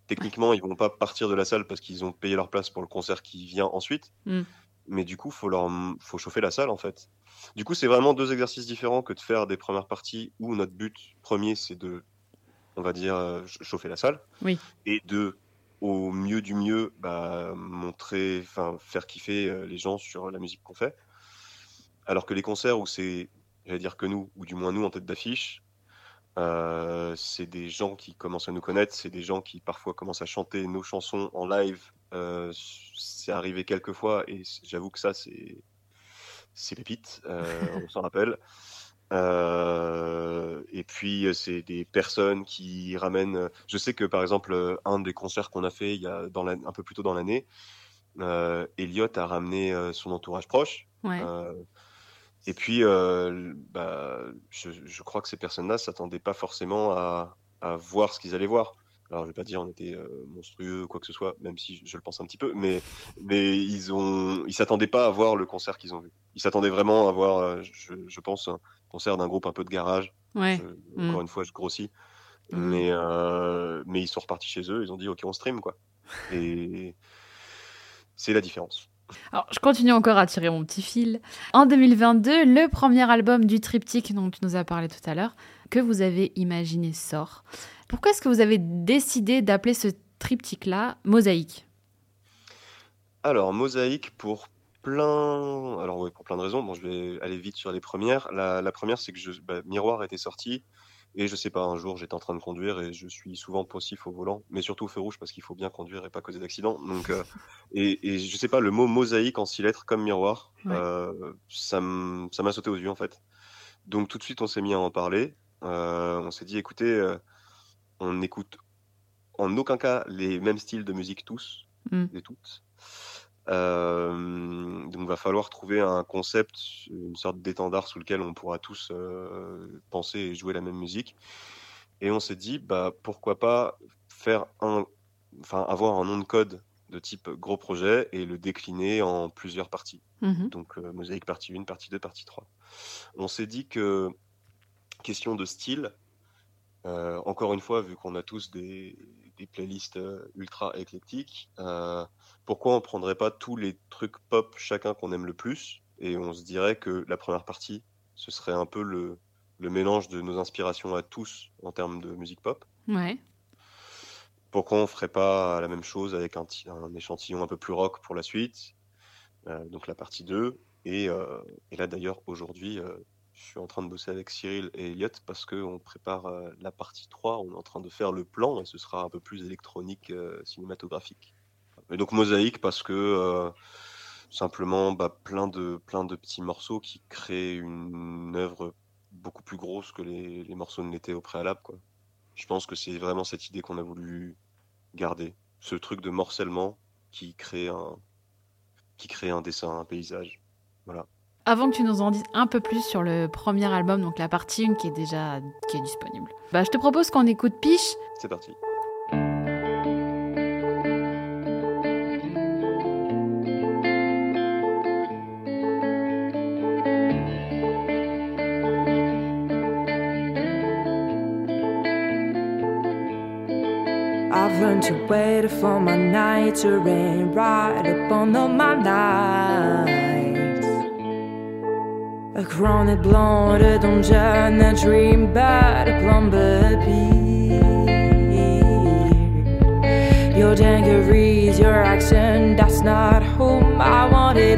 Techniquement, ils vont pas partir de la salle parce qu'ils ont payé leur place pour le concert qui vient ensuite. Mm. Mais du coup, faut leur faut chauffer la salle en fait. Du coup, c'est vraiment deux exercices différents que de faire des premières parties où notre but premier c'est de on va dire euh, ch- chauffer la salle Oui. et de au mieux du mieux bah, montrer enfin faire kiffer euh, les gens sur la musique qu'on fait. Alors que les concerts où c'est j'allais dire que nous ou du moins nous en tête d'affiche euh, c'est des gens qui commencent à nous connaître c'est des gens qui parfois commencent à chanter nos chansons en live Euh, c'est arrivé quelques fois et j'avoue que ça c'est c'est pépite euh, on s'en rappelle euh, et puis euh, c'est des personnes qui ramènent. euh, Je sais que par exemple un des concerts qu'on a fait il y a dans un peu plus tôt dans l'année, euh, Elliot a ramené son entourage proche. Ouais. Euh, et puis bah, je, je crois que ces personnes-là s'attendaient pas forcément à, à voir ce qu'ils allaient voir. Alors je vais pas dire on était euh, monstrueux quoi que ce soit, même si je, je le pense un petit peu, mais mais ils ont ils s'attendaient pas à voir le concert qu'ils ont vu. Ils s'attendaient vraiment à voir, euh, je, je pense, un concert d'un groupe un peu de garage. Ouais. Je- Mm. Encore une fois, je grossis. Mm. Mais, euh, mais ils sont repartis chez eux, ils ont dit ok, on stream quoi. Et c'est la différence. Alors, je continue encore à tirer mon petit fil. En 2022, le premier album du triptyque dont tu nous as parlé tout à l'heure, que vous avez imaginé sort. Pourquoi est-ce que vous avez décidé d'appeler ce triptyque-là Mosaïque? Alors, Mosaïque pour plein... Alors oui, pour plein de raisons. Bon, je vais aller vite sur les premières. La, première, c'est que je... Bah, Miroir était sorti. Et je sais pas, un jour, j'étais en train de conduire et je suis souvent passif au volant, mais surtout au feu rouge parce qu'il faut bien conduire et pas causer d'accident. Donc, euh, et, et, je sais pas, le mot mosaïque en six lettres comme miroir, euh, ça m'a sauté aux yeux en fait. Donc tout de suite, on s'est mis à en parler. Euh, on s'est dit, écoutez, on écoute en aucun cas les mêmes styles de musique tous mm. et toutes. Euh, donc, il va falloir trouver un concept, une sorte d'étendard sous lequel on pourra tous euh, penser et jouer la même musique. Et on s'est dit, bah, pourquoi pas faire un, enfin, avoir un nom de code de type gros projet et le décliner en plusieurs parties. Mhm. Donc, euh, mosaïque partie 1, partie 2, partie 3. On s'est dit que, question de style, encore une fois, vu qu'on a tous des, des playlists ultra éclectiques, pourquoi on prendrait pas tous les trucs pop chacun qu'on aime le plus et on se dirait que la première partie ce serait un peu le, mélange de nos inspirations à tous en termes de musique pop? Ouais. Pourquoi on ferait pas la même chose avec un, échantillon un peu plus rock pour la suite euh, Donc la partie 2. Euh, et, là d'ailleurs aujourd'hui euh, je suis en train de bosser avec Cyril et Elliot parce qu'on prépare la partie 3, on est en train de faire le plan et ce sera un peu plus électronique cinématographique. Et donc mosaïque parce que euh, simplement bah, plein de plein de petits morceaux qui créent une œuvre beaucoup plus grosse que les, les morceaux ne l'étaient au préalable quoi. Je pense que c'est vraiment cette idée qu'on a voulu garder, ce truc de morcellement qui crée un qui crée un dessin, un paysage. Voilà. Avant que tu nous en dises un peu plus sur le premier album, donc la partie 1 qui est déjà qui est disponible. Bah, je te propose qu'on écoute Piche. C'est parti. to wait for my night to rain right upon my nights. A chronic blonde dungeon, a dream bed, a plumber Your dangeries, your accent, that's not whom I wanted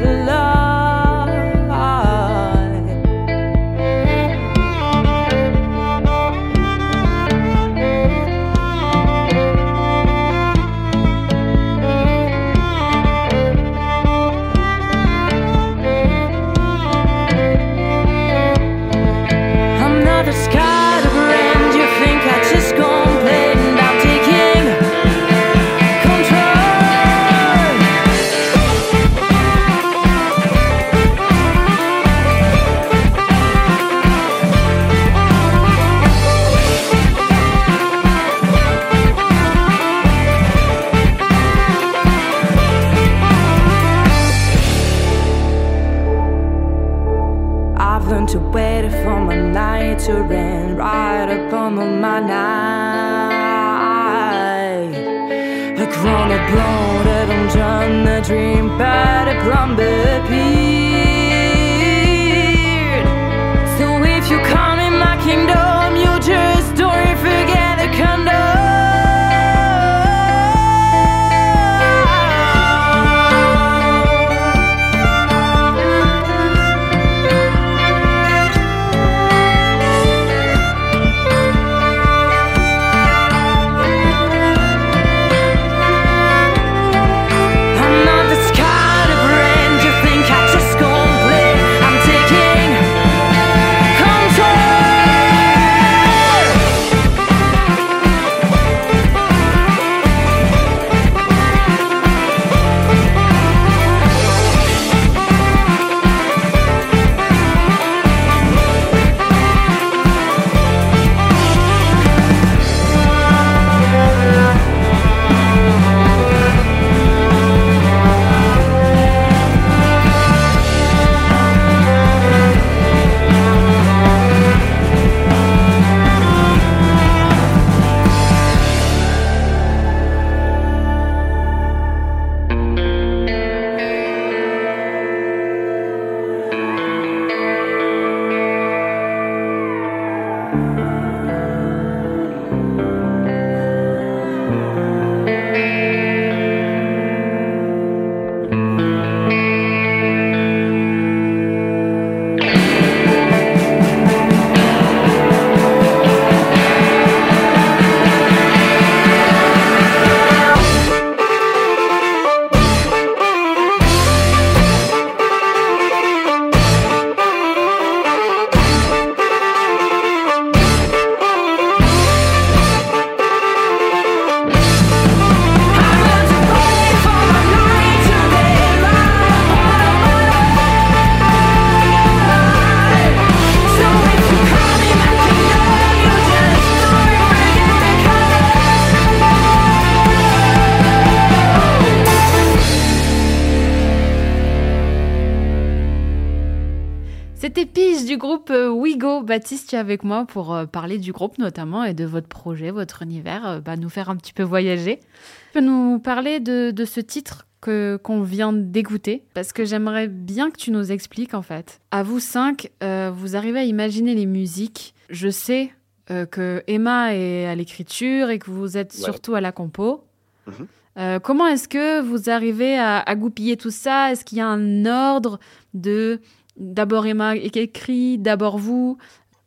Baptiste, tu es avec moi pour euh, parler du groupe notamment et de votre projet, votre univers, euh, bah, nous faire un petit peu voyager. Tu peux nous parler de, de ce titre que qu'on vient d'écouter? Parce que j'aimerais bien que tu nous expliques en fait. À vous cinq, vous arrivez à imaginer les musiques. Je sais que Emma est à l'écriture et que vous êtes surtout à la compo. Mhm. comment est-ce que vous arrivez à, à goupiller tout ça? Est-ce qu'il y a un ordre de D'abord Emma qui écrit, d'abord vous?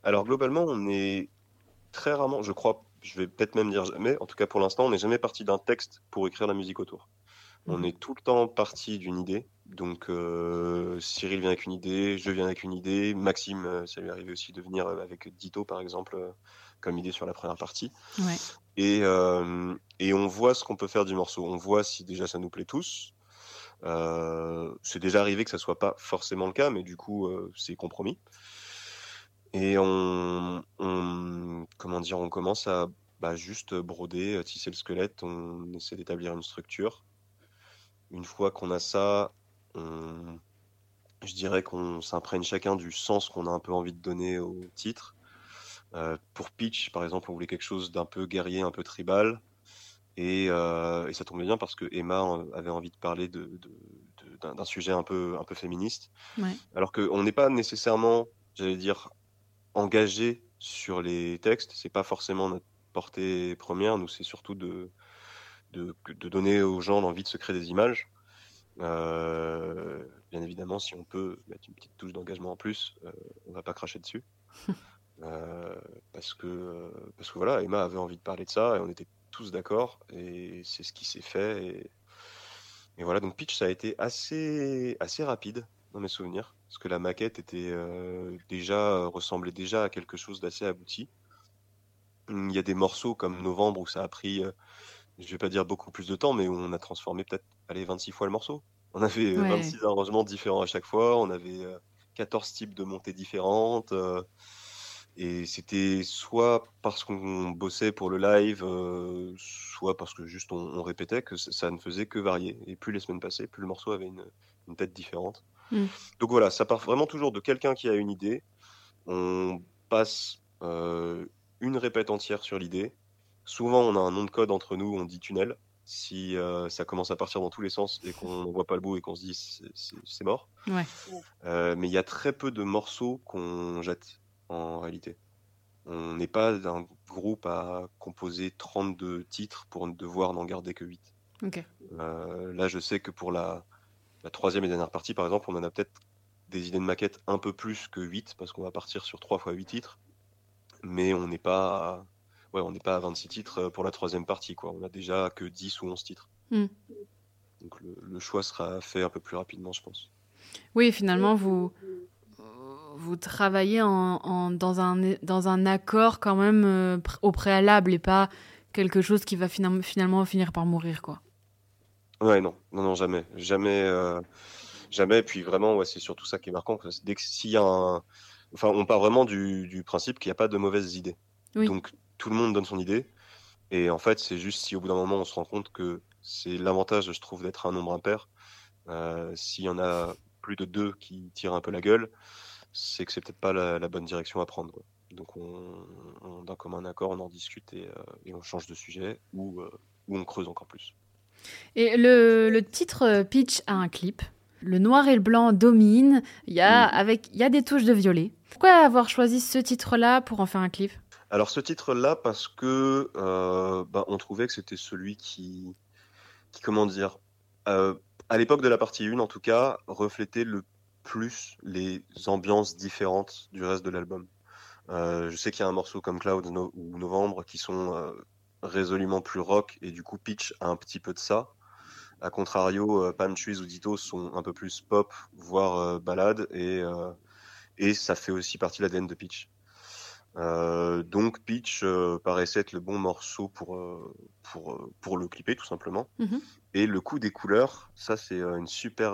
Alors globalement, on est très rarement, je crois, je vais peut-être même dire jamais, en tout cas pour l'instant, on n'est jamais parti d'un texte pour écrire la musique autour. On mhm. est tout le temps parti d'une idée. Donc euh, Cyril vient avec une idée, je viens avec une idée, Maxime, euh, ça lui est arrivé aussi de venir euh, avec Dito par exemple comme idée sur la première partie. Et, et on voit ce qu'on peut faire du morceau. On voit si déjà ça nous plaît tous, euh, c'est déjà arrivé que ça soit pas forcément le cas, mais du coup, euh, c'est compromis. Et on, comment dire, on commence à bah, juste broder, euh, tisser le squelette, on essaie d'établir une structure. Une fois qu'on a ça, je dirais qu'on s'imprègne chacun du sens qu'on a un peu envie de donner au titre. pour Pitch, par exemple, on voulait quelque chose d'un peu guerrier, un peu tribal. Euh, et, ça tombait bien parce que Emma euh, avait envie de parler de, d'un sujet un peu, un peu féministe. Alors qu'on n'est pas nécessairement, j'allais dire, engagé sur les textes. C'est pas forcément notre portée première. Nous, c'est surtout de, de, donner aux gens l'envie de se créer des images. Euh, bien évidemment, si on peut mettre une petite touche d'engagement en plus, on va pas cracher dessus. parce que parce que voilà, Emma avait envie de parler de ça et on était tous d'accord et c'est ce qui s'est fait. Et, et, voilà, donc Pitch, ça a été assez, assez rapide dans mes souvenirs, parce que la maquette était euh, déjà ressemblait déjà à quelque chose d'assez abouti. Il y a des morceaux comme Novembre où ça a pris, euh, je vais pas dire beaucoup plus de temps, mais où on a transformé peut-être allez 26 fois le morceau. On avait 26 arrangements différents à chaque fois, on avait 14 euh, types de montées différentes. Et c'était soit parce qu'on bossait pour le live, euh, soit parce que juste on, répétait que ça ne faisait que varier. Et plus les semaines passaient, plus le morceau avait une, tête différente. Mmh. Donc voilà, ça part vraiment toujours de quelqu'un qui a une idée. On passe euh, une répète entière sur l'idée. Souvent, on a un nom de code entre nous, on dit tunnel. Si euh, ça commence à partir dans tous les sens et qu'on ne voit pas le bout et qu'on se dit c'est mort. Ouais. mais il y a très peu de morceaux qu'on jette en réalité. On n'est pas un groupe à composer 32 titres pour devoir n'en garder que 8. Euh, là, je sais que pour la, troisième et dernière partie, par exemple, on en a peut-être des idées de maquette un peu plus que 8, parce qu'on va partir sur 3 fois 8 titres. Mais on n'est pas, à... ouais, on n'est pas à 26 titres pour la troisième partie. Quoi. On a déjà que 10 ou 11 titres. Hmm. Donc le, choix sera fait un peu plus rapidement, je pense. Oui, finalement, vous, vous travaillez en, dans, un, dans un accord quand même euh, au préalable et pas quelque chose qui va finalement finir par mourir, quoi. Ouais, non, non, non, jamais, jamais, euh, jamais. Et puis vraiment, ouais, c'est surtout ça qui est marquant. Dès que s'il y a un, enfin, on part vraiment du, du principe qu'il n'y a pas de mauvaises idées. Donc tout le monde donne son idée. Et en fait, c'est juste si au bout d'un moment on se rend compte que c'est l'avantage, je trouve, d'être un nombre impair. Euh, s'il y en a plus de deux qui tirent un peu la gueule, c'est que c'est peut-être pas la, bonne direction à prendre. Donc, on, d'un commun accord, on en discute et, euh, on change de sujet ou, euh, ou, on creuse encore plus. Et le, le, titre euh, Pitch a un clip. Le noir et le blanc dominent. Il y a, mm. avec, il y a des touches de violet. Pourquoi avoir choisi ce titre-là pour en faire un clip? Alors, ce titre-là, parce que bah, on trouvait que c'était celui qui, qui, comment dire, à l'époque de la partie 1 en tout cas, reflétait le plus les ambiances différentes du reste de l'album. Euh, je sais qu'il y a un morceau comme Cloud ou Novembre qui sont euh, résolument plus rock et du coup Pitch a un petit peu de ça. A contrario, euh, Palm Trees ou Ditto sont un peu plus pop, voire balade et, et ça fait aussi partie de l'ADN de Pitch. Euh, donc Pitch euh, paraissait être le bon morceau pour, euh, pour, pour le clipper tout simplement. Mhm. Et le coup des couleurs, ça c'est une super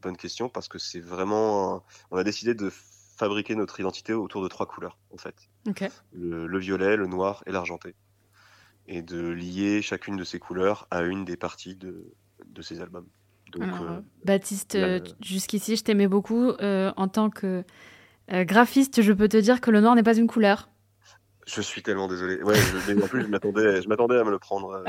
bonne question parce que c'est vraiment... On a décidé de fabriquer notre identité autour de trois couleurs en fait. Le, violet, le noir et l'argenté. Et de lier chacune de ces couleurs à une des parties de, de ces albums. Donc, Baptiste, jusqu'ici je t'aimais beaucoup en tant que Euh, graphiste, je peux te dire que le noir n'est pas une couleur. Je suis tellement désolé. Ouais, je, en plus, je m'attendais, je m'attendais à me le prendre. euh,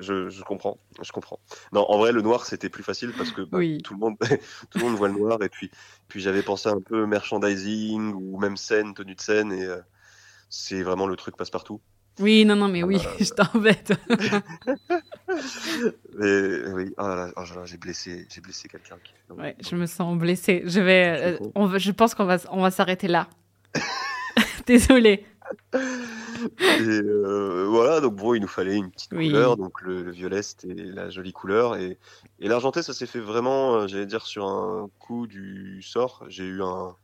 je, je comprends, je comprends. Non, en vrai, le noir, c'était plus facile parce que bah, Oui. tout le monde, tout le monde voit le noir. Et puis, puis j'avais pensé un peu merchandising ou même scène, tenue de scène. Et euh, c'est vraiment le truc passe-partout. Oui, non, non, mais oui, Euh, je t'embête. Mais oui, oh là oh là j'ai blessé, j'ai blessé quelqu'un. qui- Ouais, je me sens blessée. Je vais, euh, on va- je pense qu'on va, on va s'arrêter là. Désolée. Et euh, voilà, donc bon, il nous fallait une petite Oui. couleur, donc le, le violet c'était la jolie couleur et, et l'argenté ça s'est fait vraiment, euh, j'allais dire sur un coup du sort. J'ai eu un,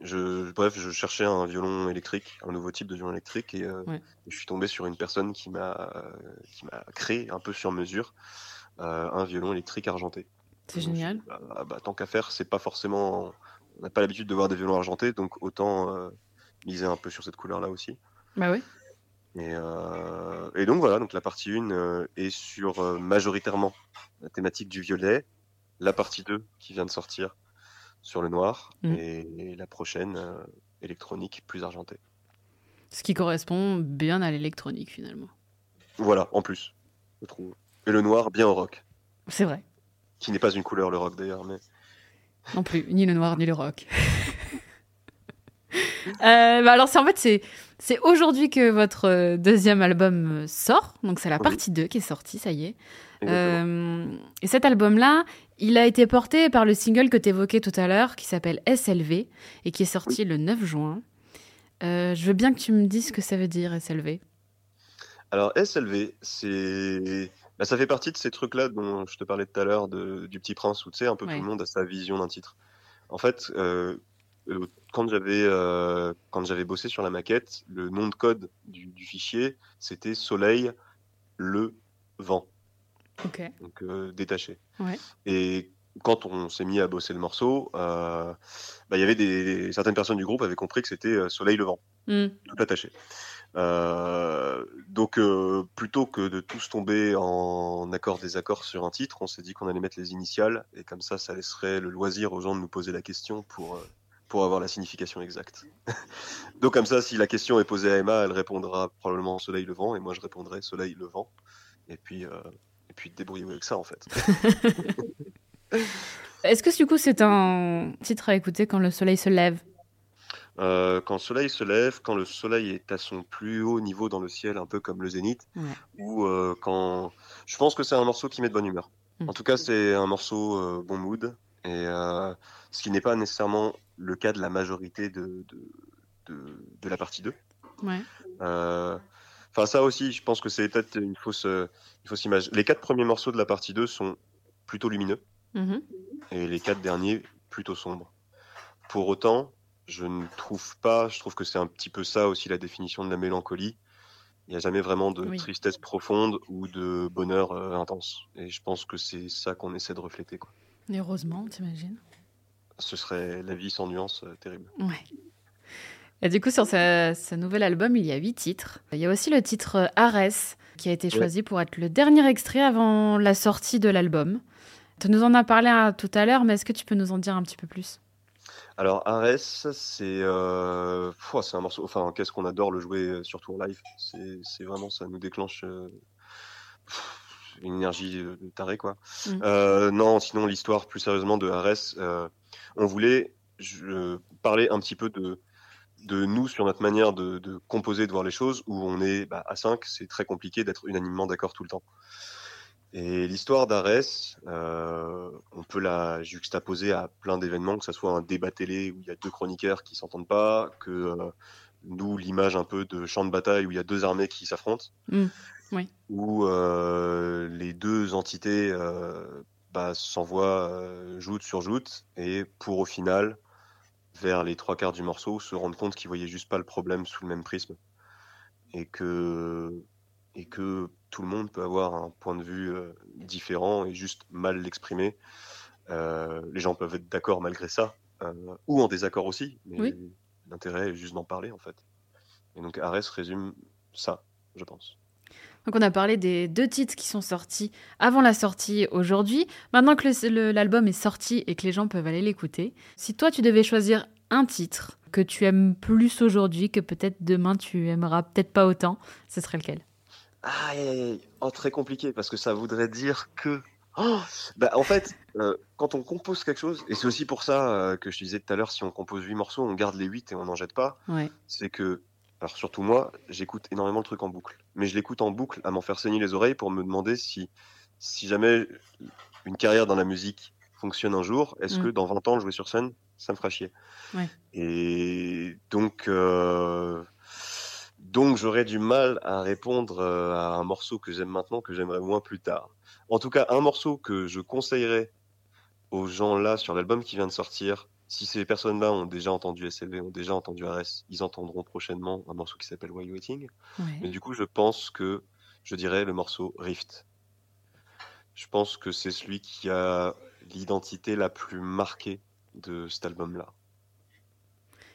je, bref, je cherchais un violon électrique, un nouveau type de violon électrique et euh, Ouais. je suis tombé sur une personne qui m'a, euh, qui m'a créé un peu sur mesure euh, un violon électrique argenté. C'est suis génial. bah, ah bah, tant qu'à faire, c'est pas forcément, on n'a pas l'habitude de voir des violons argentés, donc autant euh, miser un peu sur cette couleur-là aussi. Bah oui. Et, et donc voilà, donc la partie 1 euh, est sur majoritairement la thématique du violet, la partie 2 qui vient de sortir sur le noir, Mm. et, la prochaine euh, électronique plus argentée. Ce qui correspond bien à l'électronique finalement. Voilà, en plus, je trouve. Et le noir bien au rock, C'est vrai. qui n'est pas une couleur le rock d'ailleurs, mais Non plus, ni le noir ni le rock. Euh, bah alors c'est en fait c'est c'est aujourd'hui que votre euh, deuxième album sort, donc c'est la Oui. partie 2 qui est sortie, ça y est. Euh, et cet album-là, il a été porté par le single que tu évoquais tout à l'heure, qui s'appelle SLV, et qui est sorti le 9 juin. Euh, je veux bien que tu me dises ce que ça veut dire, SLV. Alors SLV, c'est bah, ça fait partie de ces trucs-là dont je te parlais tout à l'heure de- du Petit Prince où tu sais un peu Ouais. tout le monde a sa vision d'un titre. En fait, euh, euh, quand j'avais euh, quand j'avais bossé sur la maquette, le nom de code du, du fichier c'était Soleil le vent, Donc euh, détaché. Ouais. Et quand on s'est mis à bosser le morceau, euh, bah, il y avait des certaines personnes du groupe avaient compris que c'était euh, Soleil le vent Hmm. tout attaché. Euh, donc, plutôt que de tous tomber en accord-désaccord sur un titre, on s'est dit qu'on allait mettre les initiales, et comme ça, ça laisserait le loisir aux gens de nous poser la question pour, pour avoir la signification exacte. donc, comme ça, si la question est posée à Emma, elle répondra probablement Soleil levant, et moi je répondrai Soleil levant. Et puis, euh, puis débrouillez-vous avec ça, en fait. Est-ce que du coup c'est un titre à écouter quand le soleil se lève? Euh, quand le soleil se lève, quand le soleil est à son plus haut niveau dans le ciel, un peu comme le zénith, Ouais. ou euh, quand... Je pense que c'est un morceau qui met de bonne humeur. Mm. En tout cas, c'est un morceau euh, bon mood, et ce qui n'est pas nécessairement le cas de la majorité de, de, de, de la partie 2. Ouais. Enfin, ça aussi, je pense que c'est peut-être une fausse, euh, une fausse image. Les quatre premiers morceaux de la partie 2 sont plutôt lumineux, Mhm. et les quatre derniers plutôt sombres. Pour autant, je ne trouve pas, je trouve que c'est un petit peu ça aussi la définition de la mélancolie. Il n'y a jamais vraiment de Oui. tristesse profonde ou de bonheur euh, intense. Et je pense que c'est ça qu'on essaie de refléter. Quoi. Et heureusement, t'imagines Ce serait la vie sans nuance euh, terrible. Ouais. Et du coup, sur ce, ce nouvel album, il y a huit titres. Il y a aussi le titre euh, Ares, qui a été choisi pour être le dernier extrait avant la sortie de l'album. Tu nous en as parlé euh, tout à l'heure, mais est-ce que tu peux nous en dire un petit peu plus? Alors, Ares, c'est euh, c'est un morceau. Enfin, qu'est-ce qu'on adore le jouer, euh, surtout en live. C'est vraiment, ça nous déclenche euh, une énergie de taré, quoi. Euh, non, sinon, l'histoire, plus sérieusement, de Ares, on voulait je, parler un petit peu de, de nous sur notre manière de, de composer, de voir les choses, où on est bah, à 5, c'est très compliqué d'être unanimement d'accord tout le temps. Et l'histoire d'Arès, euh, on peut la juxtaposer à plein d'événements, que ce soit un débat télé où il y a deux chroniqueurs qui s'entendent pas, que euh, nous, l'image un peu de champ de bataille où il y a deux armées qui s'affrontent, Mm, oui. où euh, les deux entités bah, s'envoient joute sur joute, et pour au final, vers les trois quarts du morceau, se rendre compte qu'ils voyaient juste pas le problème sous le même prisme, et que et que tout le monde peut avoir un point de vue euh, différent et juste mal l'exprimer. Euh, les gens peuvent être d'accord malgré ça, euh, ou en désaccord aussi, mais Oui. l'intérêt est juste d'en parler en fait. Et donc Arès résume ça, je pense. Donc on a parlé des deux titres qui sont sortis avant la sortie aujourd'hui. Maintenant que l'album est sorti et que les gens peuvent aller l'écouter, si toi tu devais choisir un titre que tu aimes plus aujourd'hui, que peut-être demain tu aimeras peut-être pas autant, ce serait lequel? Ah, oh, très compliqué parce que ça voudrait dire que. Oh bah, en fait, euh, quand on compose quelque chose, et c'est aussi pour ça euh, que je disais tout à l'heure, si on compose 8 morceaux, on garde les 8 et on n'en jette pas, Ouais. c'est que, alors surtout moi, j'écoute énormément le truc en boucle. Mais je l'écoute en boucle à m'en faire saigner les oreilles pour me demander si, si jamais une carrière dans la musique fonctionne un jour, est-ce Mm. que dans 20 ans, jouer sur scène, ça me fera chier? Ouais. Et donc, euh, donc j'aurais du mal à répondre euh, à un morceau que j'aime maintenant, que j'aimerais moins plus tard. En tout cas, un morceau que je conseillerais aux gens là sur l'album qui vient de sortir, si ces personnes-là ont déjà entendu SLV, ont déjà entendu RS, ils entendront prochainement un morceau qui s'appelle Why You Waiting. Mais du coup, je pense que je dirais le morceau Rift. Je pense que c'est celui qui a l'identité la plus marquée de cet album-là.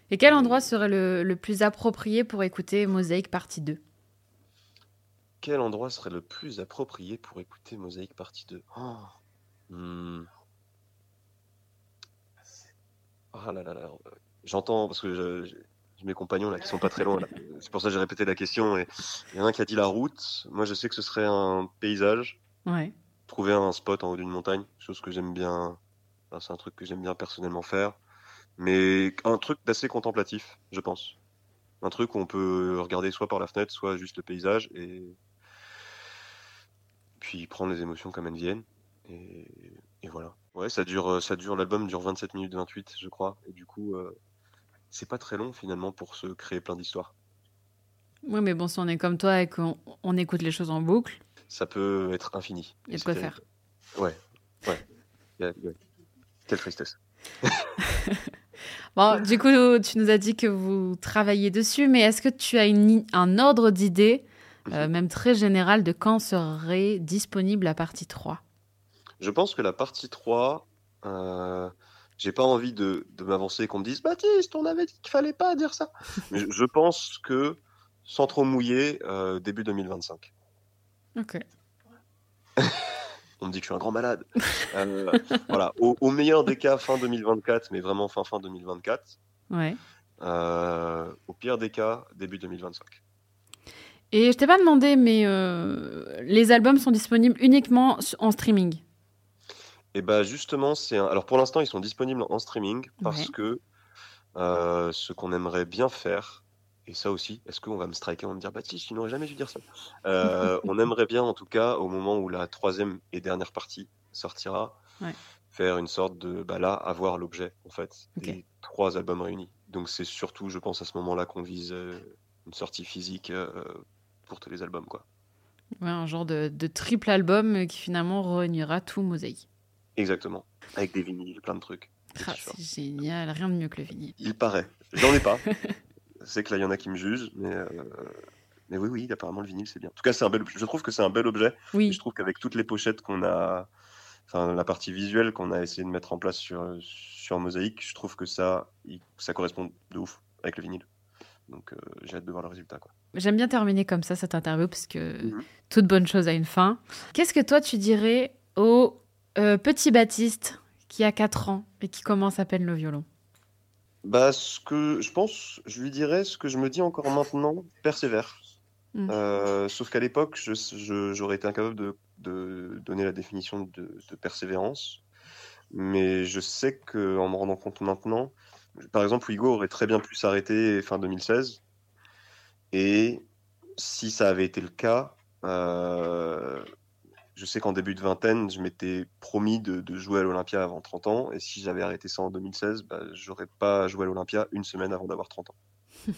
Et quel endroit serait le, le plus approprié pour écouter Mosaïque partie 2 Quel endroit serait le plus approprié pour écouter Mosaïque partie 2 oh. hmm. Ah là là là. J'entends, parce que j'ai mes compagnons là qui sont pas très loin. C'est pour ça que j'ai répété la question. Et il y en a un qui a dit la route. Moi, je sais que ce serait un paysage. Ouais. trouver un spot en haut d'une montagne, chose que j'aime bien. enfin, c'est un truc que j'aime bien personnellement faire, mais un truc d'assez contemplatif, je pense. Un truc où on peut regarder soit par la fenêtre, soit juste le paysage et puis prendre les émotions comme elles viennent. Et, et voilà. Ouais, ça dure, ça dure. L'album dure 27 minutes 28, je crois, et du coup, euh, c'est pas très long finalement pour se créer plein d'histoires. Oui, mais bon, si on est comme toi et qu'on on écoute les choses en boucle, Ça peut être infini. il y a de quoi faire. Ouais, ouais. Quelle tristesse. Bon, du coup, tu nous as dit que vous travaillez dessus, mais est-ce que tu as une un ordre d'idée, euh, même très général, de quand serait disponible la partie 3 Je pense que la partie 3, euh, j'ai pas envie de, de m'avancer et qu'on me dise Baptiste, on avait dit qu'il fallait pas dire ça. Mais je, je pense que, sans trop mouiller, euh, début 2025. Ok. On me dit que je suis un grand malade. Euh, voilà, au, au meilleur des cas, fin 2024, mais vraiment fin fin 2024. Ouais. Euh, au pire des cas, début 2025. Et je t'ai pas demandé, mais euh, les albums sont disponibles uniquement en streaming. Et bah justement, c'est un- alors pour l'instant ils sont disponibles en streaming parce Ouais. que euh, ce qu'on aimerait bien faire, et ça aussi, est-ce qu'on va me striker, on va me dire Baptiste, tu n'aurais jamais dû dire ça. Euh, on aimerait bien en tout cas au moment où la troisième et dernière partie sortira, Ouais. faire une sorte de bah là avoir l'objet en fait des trois albums réunis. Donc c'est surtout, je pense à ce moment-là qu'on vise euh, une sortie physique pour tous les albums quoi. Ouais, un genre de, de triple album qui finalement réunira tout Mosaïque. Exactement, avec des vinyles, plein de trucs. Ah, c'est génial, rien de mieux que le vinyle. Il paraît. J'en ai pas. c'est que là, il y en a qui me jugent, mais, euh, mais oui, oui, apparemment, le vinyle, c'est bien. En tout cas, c'est un bel, je trouve que c'est un bel objet. Et Oui, je trouve qu'avec toutes les pochettes qu'on a, enfin, la partie visuelle qu'on a essayé de mettre en place sur, sur Mosaïque, je trouve que ça, ça correspond de ouf avec le vinyle. Donc, euh, j'ai hâte de voir le résultat, quoi. j'aime bien terminer comme ça cette interview parce que Mhm. toute bonne chose a une fin. Qu'est-ce que toi tu dirais au euh, petit Baptiste qui a 4 ans et qui commence à peine le violon Bah, ce que je pense, je lui dirais ce que je me dis encore maintenant, persévère. Mm. Euh, sauf qu'à l'époque, j'aurais été incapable de, de donner la définition de, de persévérance. Mais je sais que en me rendant compte maintenant, par exemple, Hugo aurait très bien pu s'arrêter fin 2016. Et si ça avait été le cas, euh, je sais qu'en début de vingtaine, je m'étais promis de, de jouer à l'Olympia avant 30 ans. Et si j'avais arrêté ça en 2016, bah, j'aurais pas joué à l'Olympia une semaine avant d'avoir 30 ans.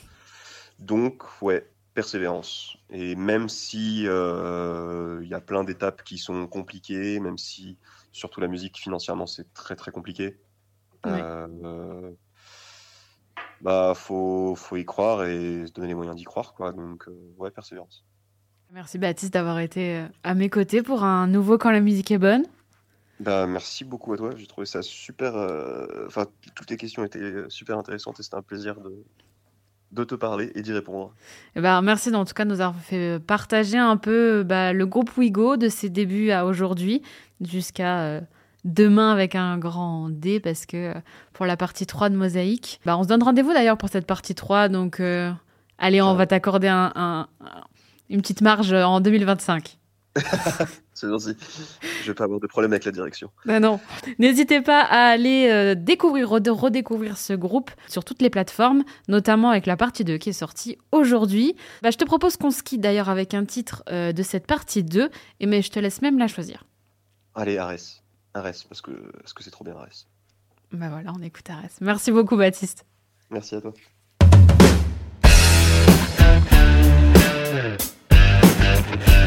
Donc, ouais, persévérance. Et même si euh, il y a plein d'étapes qui sont compliquées, même si surtout la musique financièrement c'est très très compliqué, Ouais. euh, bah faut faut y croire et se donner les moyens d'y croire quoi. Donc euh, ouais, persévérance. Merci Baptiste d'avoir été euh, à mes côtés pour un nouveau Quand la musique est bonne. Bah merci beaucoup à toi. J'ai trouvé ça super. euh, Enfin, toutes les questions étaient super intéressantes et c'était un plaisir de de te parler et d'y répondre. Ben, merci en tout cas de nous avoir fait partager un peu bah, le groupe Wigo de ses débuts à aujourd'hui jusqu'à euh, demain avec un grand D parce que pour la partie 3 de Mosaïque, bah, on se donne rendez-vous d'ailleurs pour cette partie 3. Donc, allez, on va t'accorder un, une petite marge en 2025. C'est gentil. Je vais pas avoir de problème avec la direction. Ben non. N'hésitez pas à aller euh, découvrir, redécouvrir ce groupe sur toutes les plateformes, notamment avec la partie 2 qui est sortie aujourd'hui. Bah, je te propose qu'on se quitte d'ailleurs avec un titre euh, de cette partie 2, et mais je te laisse même la choisir. Allez, Arès. Arès, parce que c'est que trop bien, Arès. Bah voilà, on écoute Arès. Merci beaucoup, Baptiste. Merci à toi. Yeah.